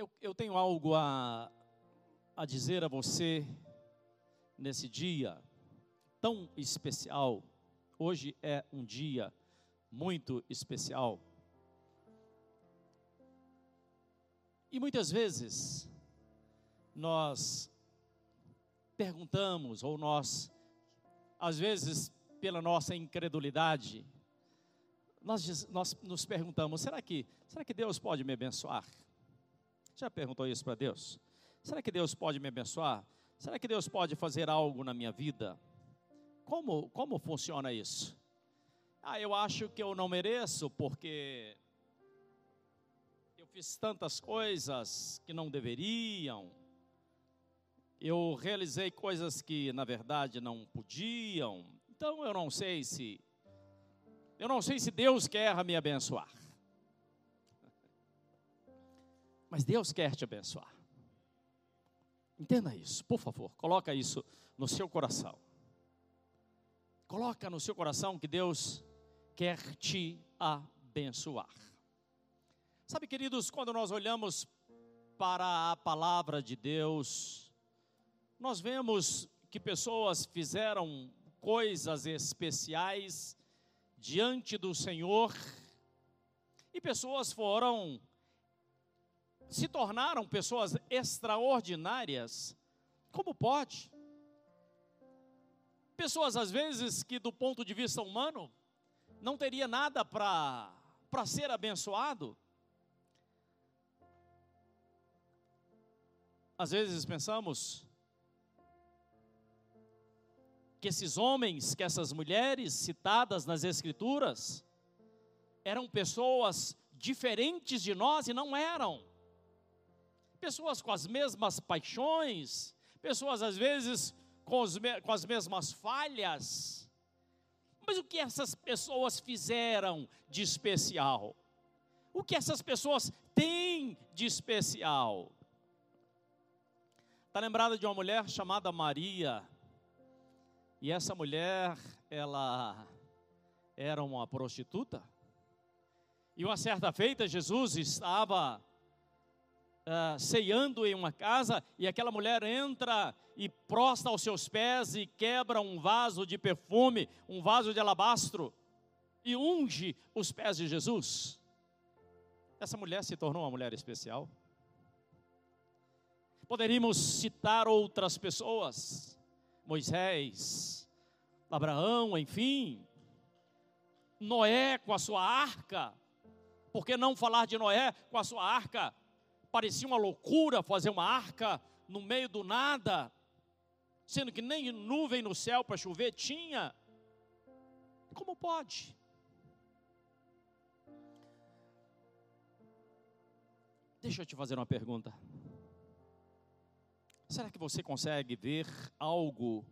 Eu, eu tenho algo a, a dizer a você nesse dia tão especial. Hoje é um dia muito especial. E muitas vezes nós perguntamos, ou nós, às vezes, pela nossa incredulidade, nós, nós nos perguntamos: será que, será que Deus pode me abençoar? Já perguntou isso para Deus? Será que Deus pode me abençoar? Será que Deus pode fazer algo na minha vida? Como, como funciona isso? Ah, eu acho que eu não mereço porque eu fiz tantas coisas que não deveriam. Eu realizei coisas que na verdade não podiam. Então eu não sei se eu não sei se Deus quer me abençoar. Mas Deus quer te abençoar. Entenda isso, por favor. Coloca isso no seu coração. Coloca no seu coração que Deus quer te abençoar. Sabe, queridos, quando nós olhamos para a palavra de Deus, nós vemos que pessoas fizeram coisas especiais diante do Senhor e pessoas foram se tornaram pessoas extraordinárias. Como pode? Pessoas às vezes que do ponto de vista humano não teria nada para ser abençoado. Às vezes pensamos que esses homens, que essas mulheres citadas nas Escrituras, eram pessoas diferentes de nós e não eram. Pessoas com as mesmas paixões, pessoas às vezes com, com as mesmas falhas. Mas o que essas pessoas fizeram de especial? O que essas pessoas têm de especial? Está lembrada de uma mulher chamada Maria, e essa mulher, ela era uma prostituta. E uma certa feita, Jesus estava uh, ceando em uma casa e aquela mulher entra e prosta aos seus pés e quebra um vaso de perfume, um vaso de alabastro, e unge os pés de Jesus. Essa mulher se tornou uma mulher especial. Poderíamos citar outras pessoas Moisés, Abraão, enfim, Noé com a sua arca. Por que não falar de Noé com a sua arca? Parecia uma loucura fazer uma arca no meio do nada, sendo que nem nuvem no céu para chover tinha. Como pode? Deixa eu te fazer uma pergunta. Será que você consegue ver algo,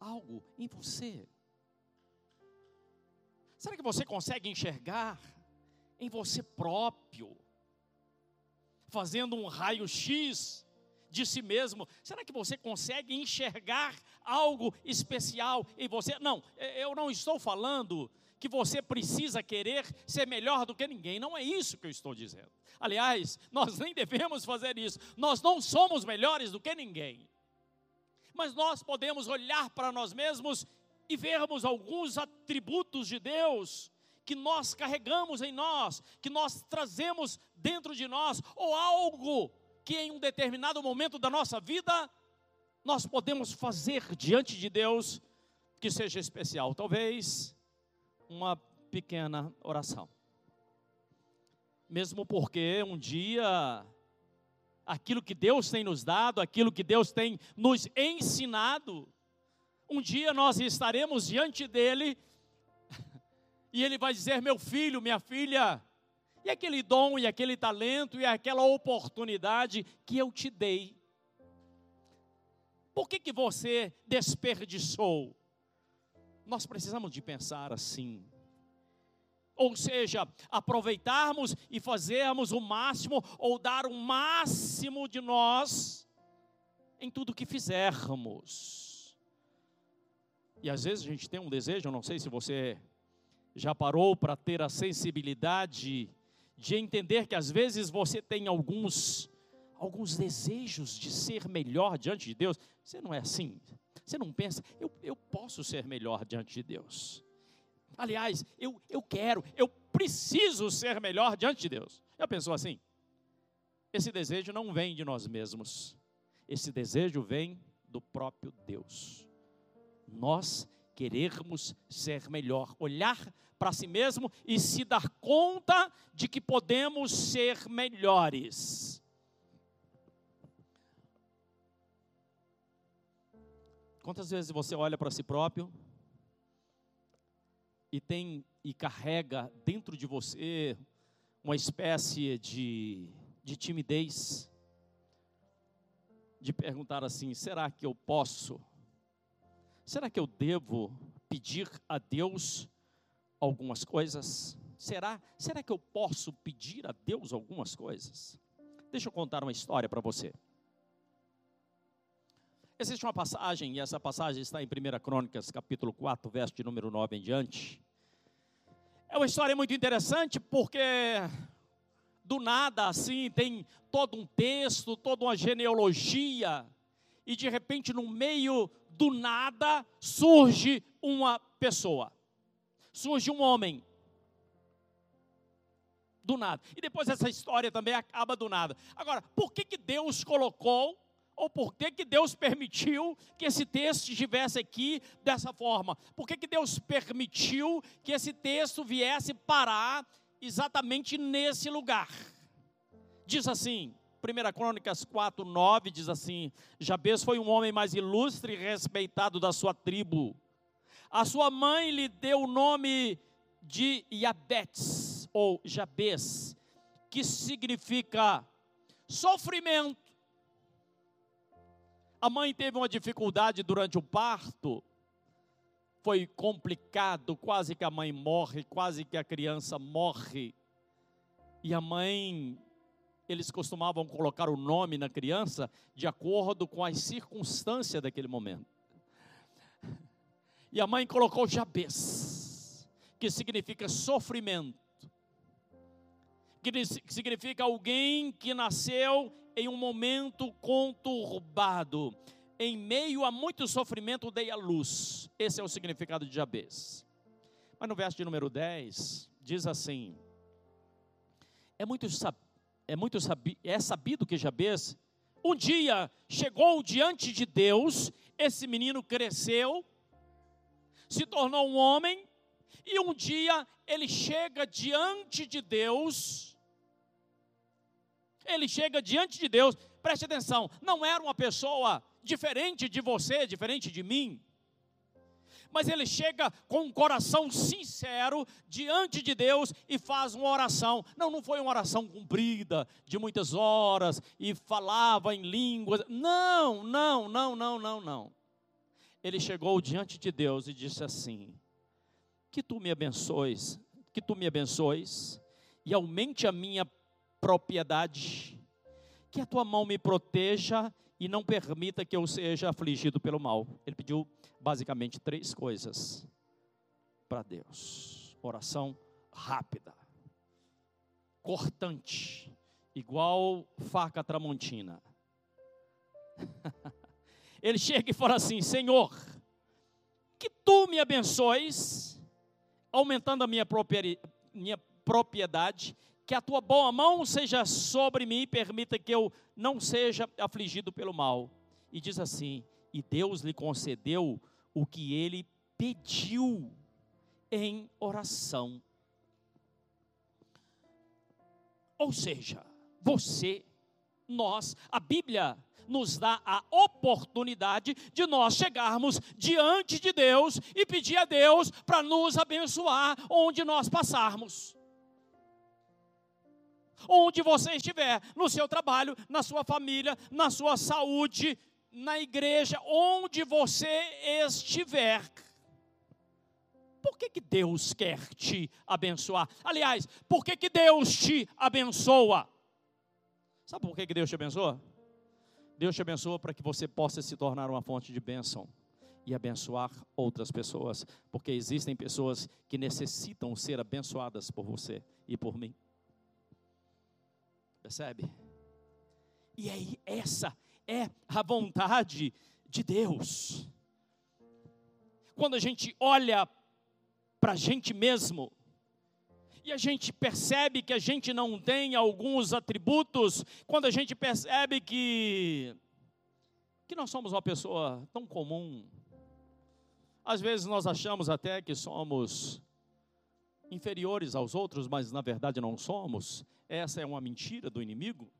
algo em você? Será que você consegue enxergar em você próprio, fazendo um raio-x de si mesmo? Será que você consegue enxergar algo especial em você? Não, eu não estou falando que você precisa querer ser melhor do que ninguém, não é isso que eu estou dizendo. Aliás, nós nem devemos fazer isso. Nós não somos melhores do que ninguém. Mas nós podemos olhar para nós mesmos e vermos alguns atributos de Deus que nós carregamos em nós, que nós trazemos dentro de nós, ou algo que em um determinado momento da nossa vida nós podemos fazer diante de Deus que seja especial. Talvez uma pequena oração mesmo porque um dia aquilo que Deus tem nos dado, aquilo que Deus tem nos ensinado, um dia nós estaremos diante dele e ele vai dizer: Meu filho, minha filha, e aquele dom, e aquele talento, e aquela oportunidade que eu te dei, por que, que você desperdiçou? Nós precisamos de pensar assim. Ou seja, aproveitarmos e fazermos o máximo, ou dar o máximo de nós em tudo que fizermos. E às vezes a gente tem um desejo, não sei se você já parou para ter a sensibilidade de entender que às vezes você tem alguns alguns desejos de ser melhor diante de Deus. Você não é assim? Você não pensa, eu, eu posso ser melhor diante de Deus. Aliás, eu, eu quero, eu preciso ser melhor diante de Deus. Já pensou assim? Esse desejo não vem de nós mesmos. Esse desejo vem do próprio Deus. Nós querermos ser melhor, olhar para si mesmo e se dar conta de que podemos ser melhores. Quantas vezes você olha para si próprio e tem e carrega dentro de você uma espécie de, de timidez, de perguntar assim: será que eu posso? Será que eu devo pedir a Deus algumas coisas? Será? Será que eu posso pedir a Deus algumas coisas? Deixa eu contar uma história para você. Existe uma passagem, e essa passagem está em 1 Crônicas, capítulo 4, verso de número 9 em diante. É uma história muito interessante porque do nada assim tem todo um texto, toda uma genealogia, e de repente no meio do nada surge uma pessoa, surge um homem. Do nada. E depois essa história também acaba do nada. Agora, por que, que Deus colocou ou por que, que Deus permitiu que esse texto estivesse aqui dessa forma? Por que, que Deus permitiu que esse texto viesse parar exatamente nesse lugar? Diz assim, 1 Crônicas 4, 9 diz assim: Jabez foi um homem mais ilustre e respeitado da sua tribo. A sua mãe lhe deu o nome de Yabetz, ou Jabez, que significa sofrimento a mãe teve uma dificuldade durante o parto, foi complicado, quase que a mãe morre, quase que a criança morre. E a mãe, eles costumavam colocar o nome na criança de acordo com as circunstâncias daquele momento. E a mãe colocou Jabez, que significa sofrimento, que significa alguém que nasceu em um momento conturbado, em meio a muito sofrimento, dei a luz. Esse é o significado de Jabez. Mas no verso de número 10, diz assim: É muito, é muito sabi, é sabido que Jabez, um dia chegou diante de Deus, esse menino cresceu, se tornou um homem, e um dia ele chega diante de Deus, ele chega diante de Deus, preste atenção, não era uma pessoa diferente de você, diferente de mim, mas ele chega com um coração sincero diante de Deus e faz uma oração. Não, não foi uma oração comprida, de muitas horas, e falava em línguas. Não, não, não, não, não, não. Ele chegou diante de Deus e disse assim: Que tu me abençoes, que tu me abençoes e aumente a minha propriedade. Que a tua mão me proteja e não permita que eu seja afligido pelo mal. Ele pediu basicamente três coisas para Deus: oração rápida, cortante, igual faca tramontina. Ele chega e fala assim: Senhor, que tu me abençoes, aumentando a minha propriedade que a tua boa mão seja sobre mim e permita que eu não seja afligido pelo mal. E diz assim: e Deus lhe concedeu o que ele pediu em oração. Ou seja, você, nós, a Bíblia nos dá a oportunidade de nós chegarmos diante de Deus e pedir a Deus para nos abençoar onde nós passarmos onde você estiver, no seu trabalho, na sua família, na sua saúde, na igreja, onde você estiver. Por que, que Deus quer te abençoar? Aliás, por que, que Deus te abençoa? Sabe por que, que Deus te abençoa? Deus te abençoa para que você possa se tornar uma fonte de bênção e abençoar outras pessoas, porque existem pessoas que necessitam ser abençoadas por você e por mim. Percebe? E aí, essa é a vontade de Deus. Quando a gente olha para a gente mesmo, e a gente percebe que a gente não tem alguns atributos, quando a gente percebe que, que nós somos uma pessoa tão comum, às vezes nós achamos até que somos inferiores aos outros, mas na verdade não somos. Essa é uma mentira do inimigo.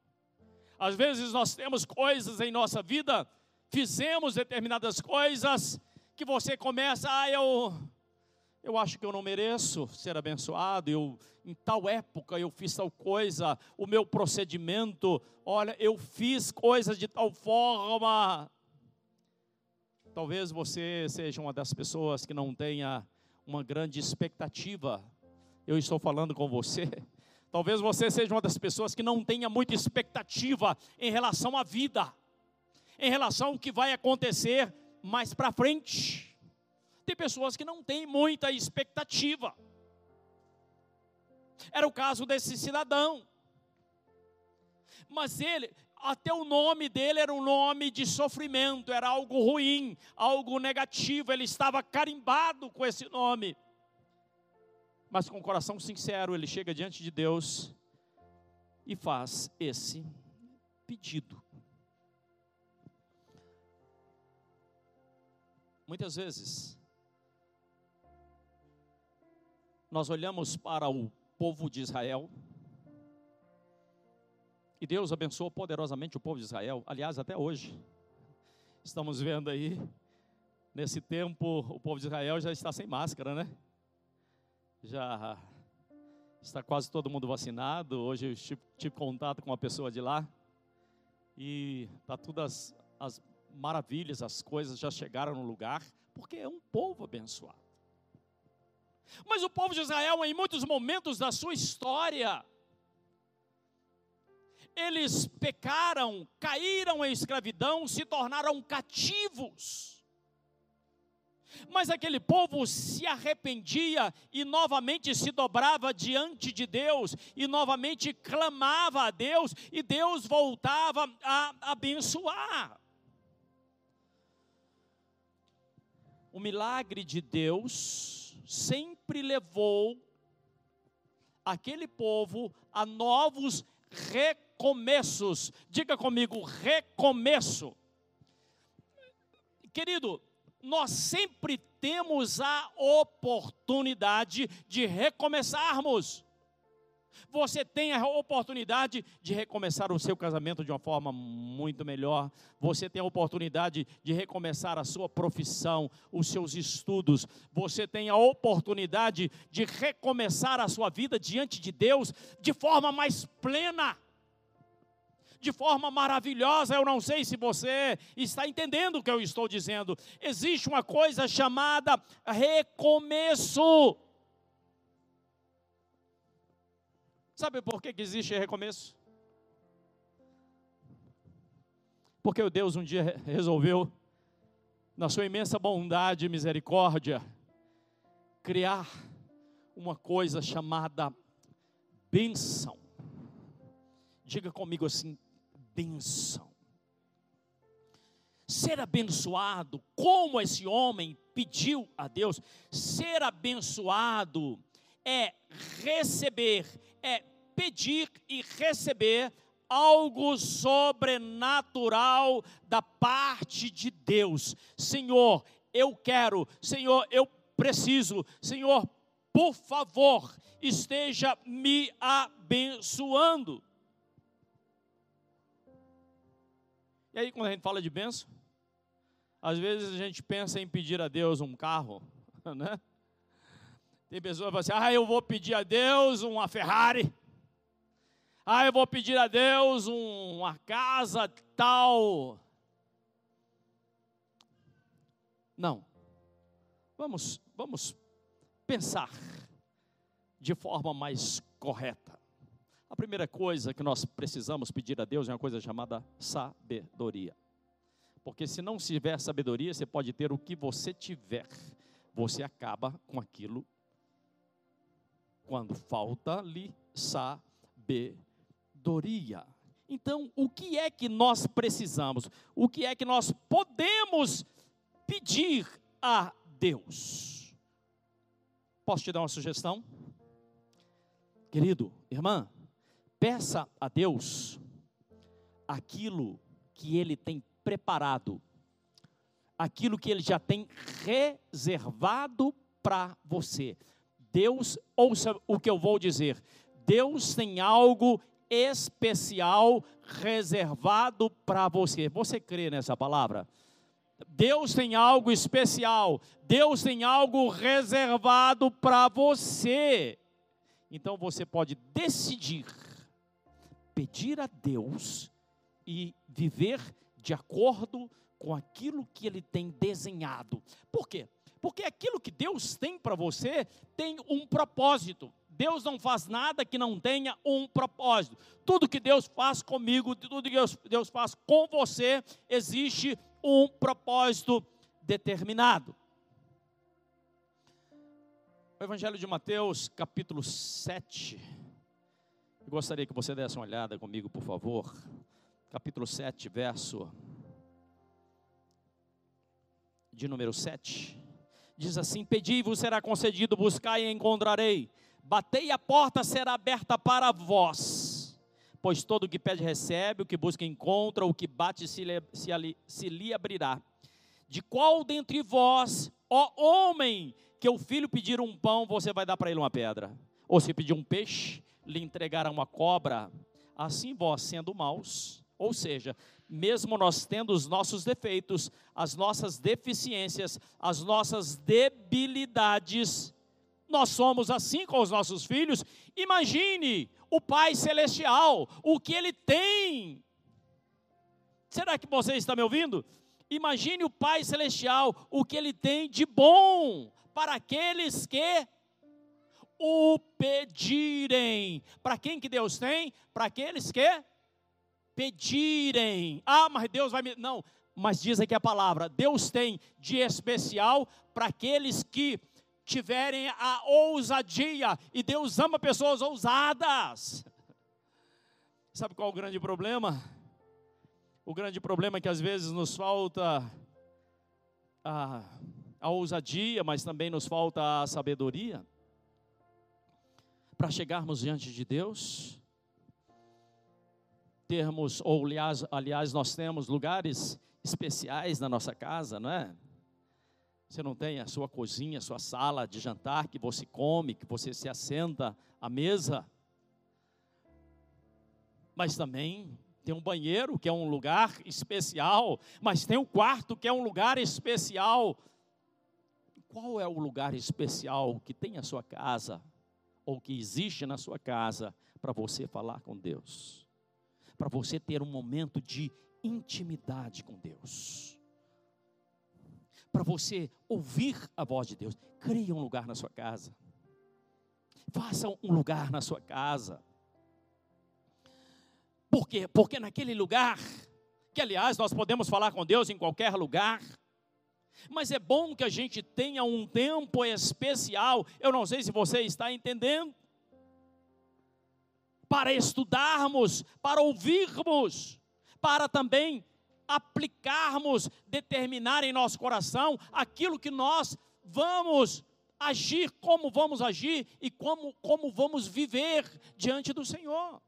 Às vezes nós temos coisas em nossa vida, fizemos determinadas coisas que você começa, ah, eu eu acho que eu não mereço ser abençoado, eu em tal época eu fiz tal coisa, o meu procedimento, olha, eu fiz coisas de tal forma. Talvez você seja uma das pessoas que não tenha uma grande expectativa. Eu estou falando com você. Talvez você seja uma das pessoas que não tenha muita expectativa em relação à vida, em relação ao que vai acontecer mais para frente. Tem pessoas que não têm muita expectativa. Era o caso desse cidadão. Mas ele, até o nome dele era um nome de sofrimento, era algo ruim, algo negativo, ele estava carimbado com esse nome. Mas com o coração sincero, ele chega diante de Deus e faz esse pedido. Muitas vezes, nós olhamos para o povo de Israel, e Deus abençoou poderosamente o povo de Israel, aliás, até hoje. Estamos vendo aí, nesse tempo, o povo de Israel já está sem máscara, né? Já está quase todo mundo vacinado. Hoje eu tive, tive contato com uma pessoa de lá, e está todas as maravilhas, as coisas já chegaram no lugar, porque é um povo abençoado. Mas o povo de Israel, em muitos momentos da sua história, eles pecaram, caíram em escravidão, se tornaram cativos. Mas aquele povo se arrependia e novamente se dobrava diante de Deus, e novamente clamava a Deus, e Deus voltava a abençoar. O milagre de Deus sempre levou aquele povo a novos recomeços. Diga comigo, recomeço. Querido, nós sempre temos a oportunidade de recomeçarmos você tem a oportunidade de recomeçar o seu casamento de uma forma muito melhor. Você tem a oportunidade de recomeçar a sua profissão, os seus estudos. Você tem a oportunidade de recomeçar a sua vida diante de Deus de forma mais plena. De forma maravilhosa, eu não sei se você está entendendo o que eu estou dizendo. Existe uma coisa chamada recomeço. Sabe por que, que existe recomeço? Porque o Deus um dia resolveu, na sua imensa bondade e misericórdia, criar uma coisa chamada bênção. Diga comigo assim: bênção. Ser abençoado, como esse homem pediu a Deus, ser abençoado é receber, é pedir e receber algo sobrenatural da parte de Deus. Senhor, eu quero, Senhor, eu preciso, Senhor, por favor, esteja me abençoando. E aí, quando a gente fala de bênção, às vezes a gente pensa em pedir a Deus um carro, né? Tem pessoas que falam assim: ah, eu vou pedir a Deus uma Ferrari. Ah, eu vou pedir a Deus um, uma casa tal. Não. Vamos, vamos pensar de forma mais correta. A primeira coisa que nós precisamos pedir a Deus é uma coisa chamada sabedoria. Porque se não tiver sabedoria, você pode ter o que você tiver, você acaba com aquilo quando falta-lhe sabedoria. Então, o que é que nós precisamos? O que é que nós podemos pedir a Deus? Posso te dar uma sugestão? Querido, irmã, peça a Deus aquilo que Ele tem preparado, aquilo que Ele já tem reservado para você. Deus, ouça o que eu vou dizer, Deus tem algo especial reservado para você. Você crê nessa palavra? Deus tem algo especial, Deus tem algo reservado para você. Então você pode decidir pedir a Deus e viver de acordo com aquilo que Ele tem desenhado. Por quê? Porque aquilo que Deus tem para você tem um propósito. Deus não faz nada que não tenha um propósito. Tudo que Deus faz comigo, tudo que Deus, Deus faz com você, existe um propósito determinado. O Evangelho de Mateus, capítulo 7. Eu gostaria que você desse uma olhada comigo, por favor. Capítulo 7, verso de número 7. Diz assim: Pedi e vos será concedido, buscai e encontrarei Batei a porta será aberta para vós, pois todo o que pede recebe, o que busca encontra, o que bate se lhe, se, ali, se lhe abrirá. De qual dentre vós, ó homem, que o filho pedir um pão, você vai dar para ele uma pedra? Ou se pedir um peixe, lhe entregará uma cobra? Assim vós, sendo maus, ou seja, mesmo nós tendo os nossos defeitos, as nossas deficiências, as nossas debilidades, nós somos assim com os nossos filhos. Imagine o Pai Celestial, o que Ele tem. Será que você está me ouvindo? Imagine o Pai Celestial, o que Ele tem de bom para aqueles que o pedirem. Para quem que Deus tem? Para aqueles que pedirem. Ah, mas Deus vai me. Não, mas diz aqui a palavra: Deus tem de especial para aqueles que tiverem a ousadia, e Deus ama pessoas ousadas. Sabe qual é o grande problema? O grande problema é que às vezes nos falta a, a ousadia, mas também nos falta a sabedoria para chegarmos diante de Deus. Termos, ou aliás, aliás, nós temos lugares especiais na nossa casa, não é? Você não tem a sua cozinha, a sua sala de jantar que você come, que você se assenta à mesa. Mas também tem um banheiro que é um lugar especial, mas tem um quarto que é um lugar especial. Qual é o lugar especial que tem a sua casa ou que existe na sua casa para você falar com Deus? Para você ter um momento de intimidade com Deus para você ouvir a voz de Deus. Crie um lugar na sua casa. Faça um lugar na sua casa. Por quê? Porque naquele lugar, que aliás nós podemos falar com Deus em qualquer lugar, mas é bom que a gente tenha um tempo especial, eu não sei se você está entendendo, para estudarmos, para ouvirmos, para também aplicarmos, determinar em nosso coração aquilo que nós vamos agir, como vamos agir e como, como vamos viver diante do Senhor.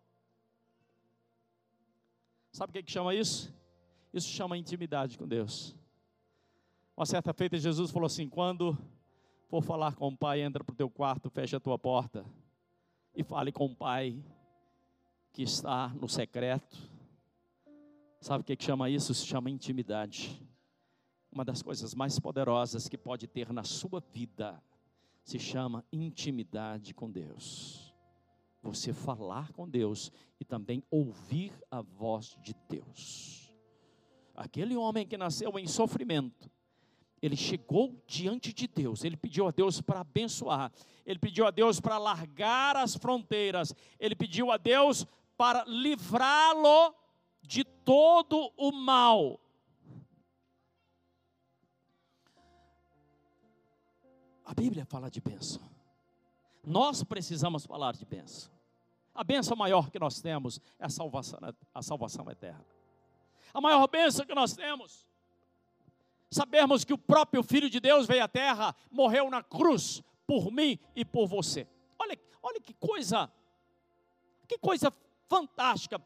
Sabe o que, é que chama isso? Isso chama intimidade com Deus. Uma certa feita, Jesus falou assim: quando for falar com o Pai, entra para o teu quarto, fecha a tua porta e fale com o Pai que está no secreto Sabe o que, que chama isso? Se chama intimidade. Uma das coisas mais poderosas que pode ter na sua vida se chama intimidade com Deus. Você falar com Deus e também ouvir a voz de Deus. Aquele homem que nasceu em sofrimento, ele chegou diante de Deus, ele pediu a Deus para abençoar, ele pediu a Deus para largar as fronteiras, ele pediu a Deus para livrá-lo de todo o mal. A Bíblia fala de bênção. Nós precisamos falar de bênção. A benção maior que nós temos é a salvação, a salvação eterna. A maior benção que nós temos, sabermos que o próprio Filho de Deus veio à terra, morreu na cruz por mim e por você. Olha, olha que coisa, que coisa fantástica,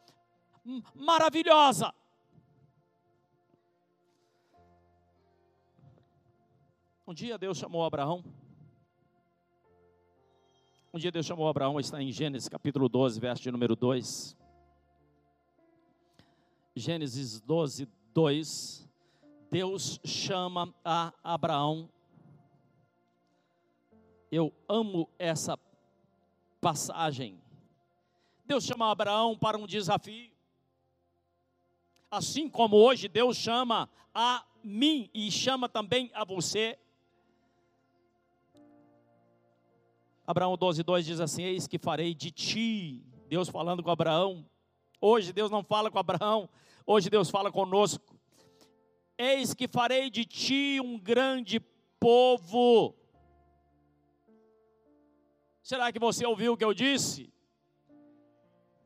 maravilhosa. Um dia Deus chamou Abraão. Um dia Deus chamou Abraão, está em Gênesis capítulo 12, verso de número 2. Gênesis 12, 2. Deus chama a Abraão. Eu amo essa passagem. Deus chama Abraão para um desafio. Assim como hoje Deus chama a mim e chama também a você Abraão 12, 2 diz assim: Eis que farei de ti, Deus falando com Abraão. Hoje Deus não fala com Abraão, hoje Deus fala conosco. Eis que farei de ti um grande povo. Será que você ouviu o que eu disse?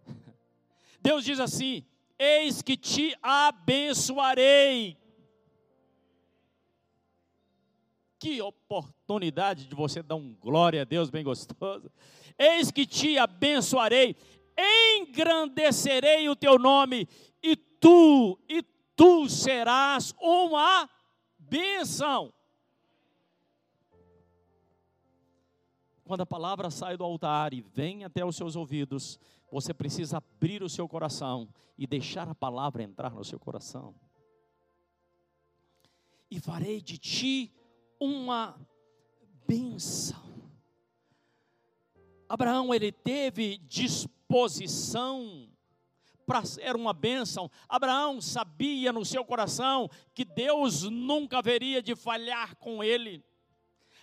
Deus diz assim: Eis que te abençoarei. Que oportunidade de você dar um glória a Deus bem gostoso. Eis que te abençoarei, engrandecerei o teu nome, e tu, e tu serás uma bênção. Quando a palavra sai do altar e vem até os seus ouvidos, você precisa abrir o seu coração e deixar a palavra entrar no seu coração. E farei de ti uma benção. Abraão ele teve disposição para ser uma bênção. Abraão sabia no seu coração que Deus nunca haveria de falhar com ele.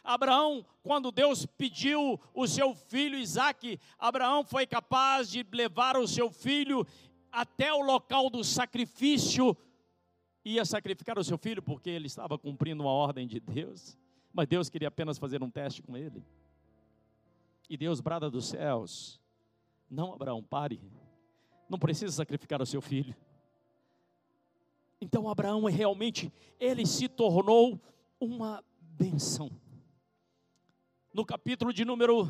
Abraão, quando Deus pediu o seu filho Isaque, Abraão foi capaz de levar o seu filho até o local do sacrifício ia sacrificar o seu filho porque ele estava cumprindo uma ordem de Deus, mas Deus queria apenas fazer um teste com ele. E Deus brada dos céus: Não, Abraão, pare, não precisa sacrificar o seu filho. Então Abraão realmente ele se tornou uma benção. No capítulo de número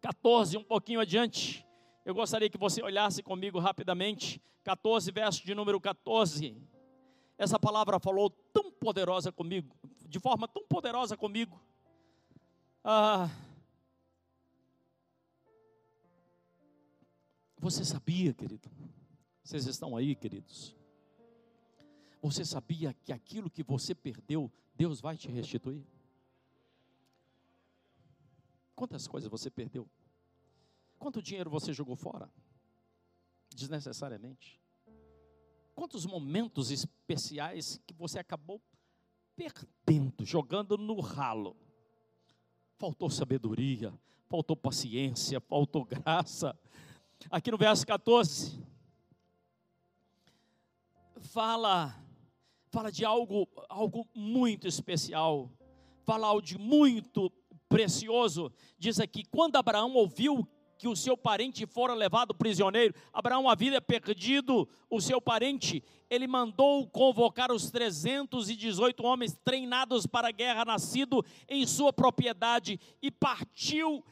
14, um pouquinho adiante, eu gostaria que você olhasse comigo rapidamente, 14, verso de número 14. Essa palavra falou tão poderosa comigo, de forma tão poderosa comigo. Ah, você sabia, querido? Vocês estão aí, queridos? Você sabia que aquilo que você perdeu, Deus vai te restituir? Quantas coisas você perdeu? Quanto dinheiro você jogou fora? Desnecessariamente. Quantos momentos especiais que você acabou perdendo, jogando no ralo? Faltou sabedoria, faltou paciência, faltou graça. Aqui no verso 14, fala fala de algo algo muito especial, fala algo de muito precioso. Diz aqui: quando Abraão ouviu que o seu parente fora levado prisioneiro, Abraão havia perdido o seu parente, ele mandou convocar os 318 homens treinados para a guerra, nascido em sua propriedade, e partiu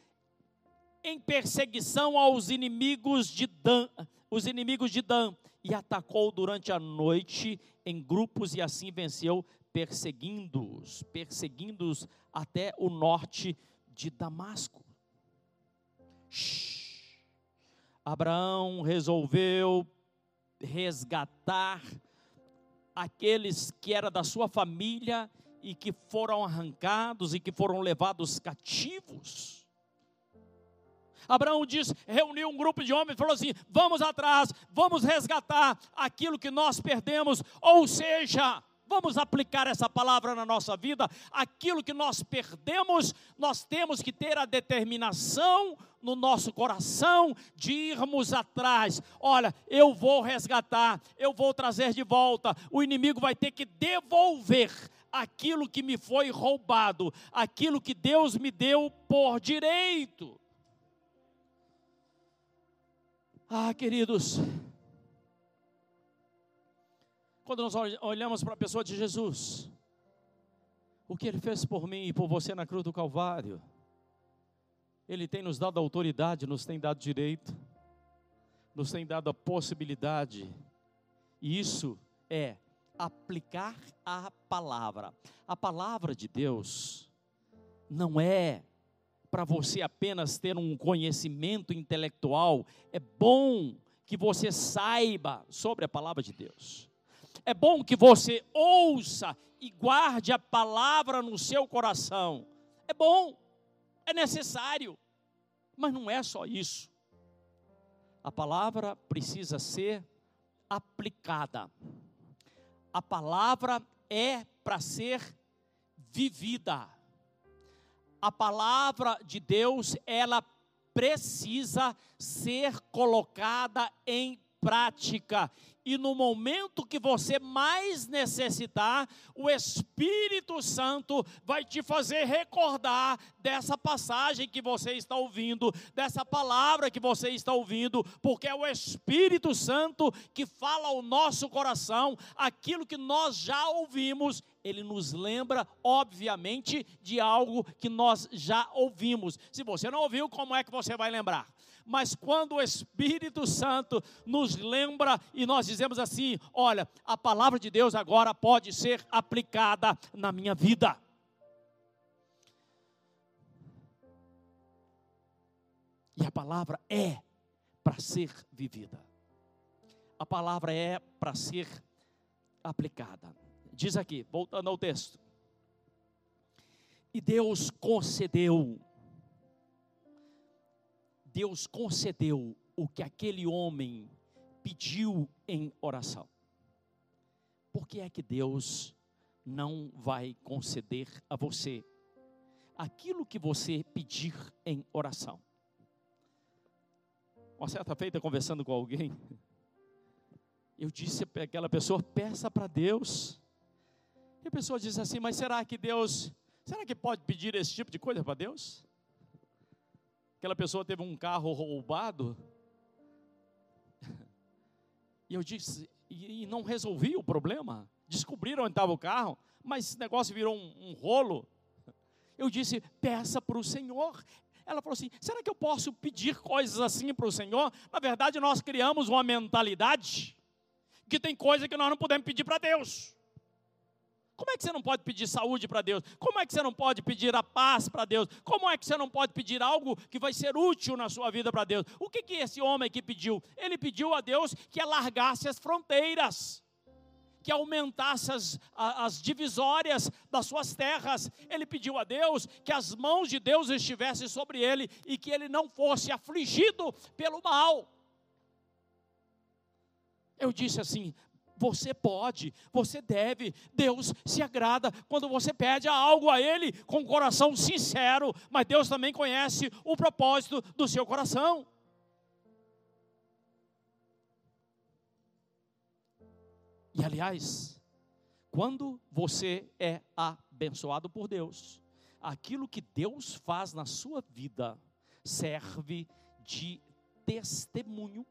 em perseguição aos inimigos de Dan, os inimigos de Dan, e atacou durante a noite em grupos e assim venceu, perseguindo-os, perseguindo-os até o norte de Damasco. Abraão resolveu resgatar aqueles que era da sua família e que foram arrancados e que foram levados cativos. Abraão disse, reuniu um grupo de homens e falou assim: vamos atrás, vamos resgatar aquilo que nós perdemos, ou seja, Vamos aplicar essa palavra na nossa vida. Aquilo que nós perdemos, nós temos que ter a determinação no nosso coração de irmos atrás. Olha, eu vou resgatar, eu vou trazer de volta. O inimigo vai ter que devolver aquilo que me foi roubado, aquilo que Deus me deu por direito. Ah, queridos, quando nós olhamos para a pessoa de Jesus, o que ele fez por mim e por você na cruz do Calvário, ele tem nos dado autoridade, nos tem dado direito, nos tem dado a possibilidade, e isso é aplicar a palavra. A palavra de Deus não é para você apenas ter um conhecimento intelectual, é bom que você saiba sobre a palavra de Deus. É bom que você ouça e guarde a palavra no seu coração. É bom, é necessário, mas não é só isso. A palavra precisa ser aplicada. A palavra é para ser vivida a palavra de Deus, ela precisa ser colocada em prática. E no momento que você mais necessitar, o Espírito Santo vai te fazer recordar dessa passagem que você está ouvindo, dessa palavra que você está ouvindo, porque é o Espírito Santo que fala ao nosso coração aquilo que nós já ouvimos ele nos lembra, obviamente, de algo que nós já ouvimos. Se você não ouviu, como é que você vai lembrar? Mas quando o Espírito Santo nos lembra e nós dizemos assim: olha, a palavra de Deus agora pode ser aplicada na minha vida. E a palavra é para ser vivida. A palavra é para ser aplicada. Diz aqui, voltando ao texto. E Deus concedeu, Deus concedeu o que aquele homem pediu em oração. Por que é que Deus não vai conceder a você aquilo que você pedir em oração? Uma certa feita, conversando com alguém, eu disse para aquela pessoa: peça para Deus e a pessoa diz assim: Mas será que Deus, será que pode pedir esse tipo de coisa para Deus? Aquela pessoa teve um carro roubado. E eu disse, e, não resolvi o problema. Descobriram onde estava o carro, mas esse negócio virou um, um rolo. Eu disse, peça para o Senhor. Ela falou assim: será que eu posso pedir coisas assim para o Senhor? Na verdade, nós criamos uma mentalidade que tem coisa que nós não podemos pedir para Deus. Como é que você não pode pedir saúde para Deus? Como é que você não pode pedir a paz para Deus? Como é que você não pode pedir algo que vai ser útil na sua vida para Deus? O que, que esse homem aqui pediu? Ele pediu a Deus que alargasse as fronteiras que aumentasse as, as, divisórias das suas terras. Ele pediu a Deus que as mãos de Deus estivessem sobre ele e que ele não fosse afligido pelo mal. Eu disse assim: você pode, você deve. Deus se agrada quando você pede algo a Ele com o coração sincero, mas Deus também conhece o propósito do seu coração. E aliás, quando você é abençoado por Deus, aquilo que Deus faz na sua vida serve de testemunho.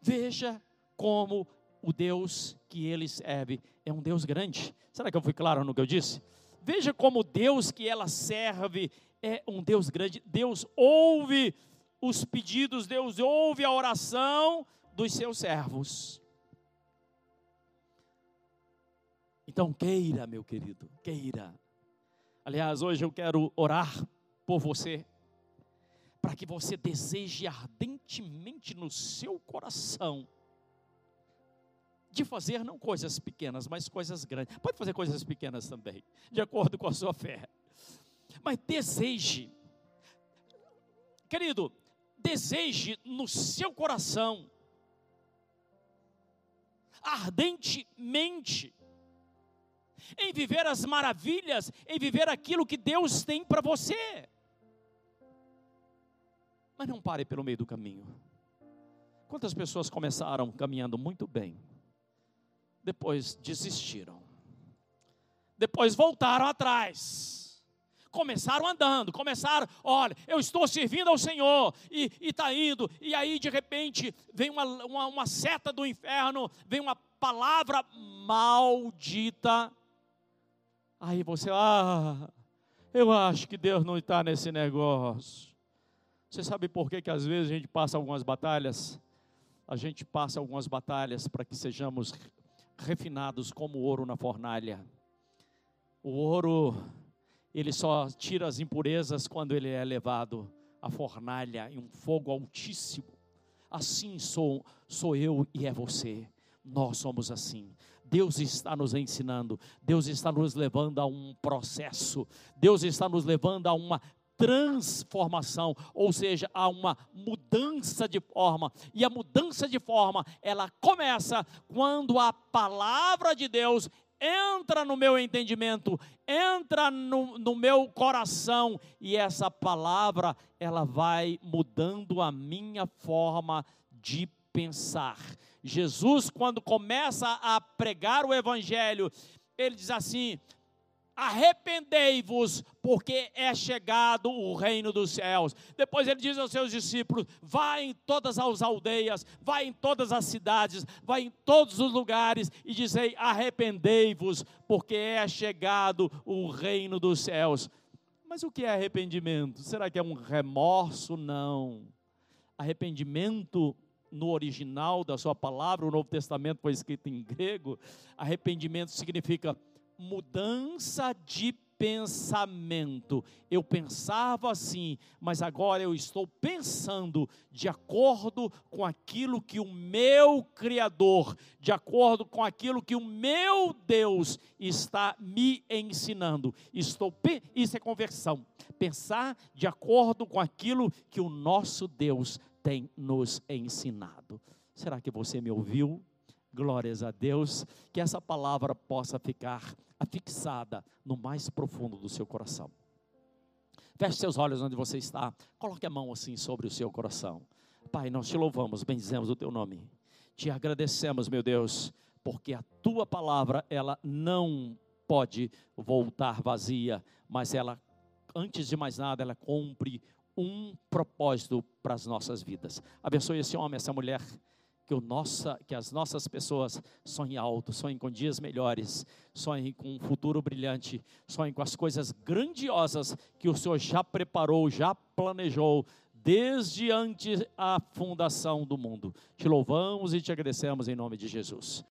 Veja como o Deus que ele serve é um Deus grande. Será que eu fui claro no que eu disse? Veja como o Deus que ela serve é um Deus grande. Deus ouve os pedidos, Deus ouve a oração dos seus servos. Então, queira, meu querido, queira. Aliás, hoje eu quero orar por você, para que você deseje ardentemente no seu coração de fazer não coisas pequenas, mas coisas grandes. Pode fazer coisas pequenas também, de acordo com a sua fé. Mas deseje, querido, deseje no seu coração, ardentemente, em viver as maravilhas, em viver aquilo que Deus tem para você. Mas não pare pelo meio do caminho. Quantas pessoas começaram caminhando muito bem, depois desistiram. Depois voltaram atrás. começaram andando, começaram, olha, eu estou servindo ao Senhor, e está indo, e aí de repente vem uma, uma, uma seta do inferno, vem uma palavra maldita. Aí você, ah, eu acho que Deus não está nesse negócio. Você sabe por que, que às vezes a gente passa algumas batalhas? A gente passa algumas batalhas para que sejamos refinados como ouro na fornalha. O ouro, ele só tira as impurezas quando ele é levado à fornalha em um fogo altíssimo. Assim sou, sou eu e é você. Nós somos assim. Deus está nos ensinando, Deus está nos levando a um processo, Deus está nos levando a uma transformação, ou seja, a uma mudança de forma. E a mudança de forma, ela começa quando a palavra de Deus entra no meu entendimento, entra no, no, meu coração, e essa palavra, ela vai mudando a minha forma de pensar. Jesus, quando começa a pregar o Evangelho, ele diz assim: arrependei-vos, porque é chegado o reino dos céus. Depois ele diz aos seus discípulos: vá em todas as aldeias, vá em todas as cidades, vá em todos os lugares e dizei: arrependei-vos, porque é chegado o reino dos céus. Mas o que é arrependimento? Será que é um remorso? Não. Arrependimento no original da sua palavra, o Novo Testamento foi escrito em grego, arrependimento significa mudança de pensamento. Eu pensava assim, mas agora eu estou pensando de acordo com aquilo que o meu Criador, de acordo com aquilo que o meu Deus está me ensinando. Estou isso é conversão. Pensar de acordo com aquilo que o nosso Deus tem nos ensinado. Será que você me ouviu? Glórias a Deus, que essa palavra possa ficar afixada no mais profundo do seu coração. Feche seus olhos onde você está, coloque a mão assim sobre o seu coração. Pai, nós te louvamos, bendizemos o teu nome. Te agradecemos, meu Deus, porque a tua palavra, ela não pode voltar vazia, mas ela, antes de mais nada, ela cumpre um propósito para as nossas vidas. Abençoe esse homem, essa mulher, que, o nossa, que as nossas pessoas sonhem alto, sonhem com dias melhores, sonhem com um futuro brilhante, sonhem com as coisas grandiosas que o Senhor já preparou, já planejou, desde antes a fundação do mundo. Te louvamos e te agradecemos em nome de Jesus.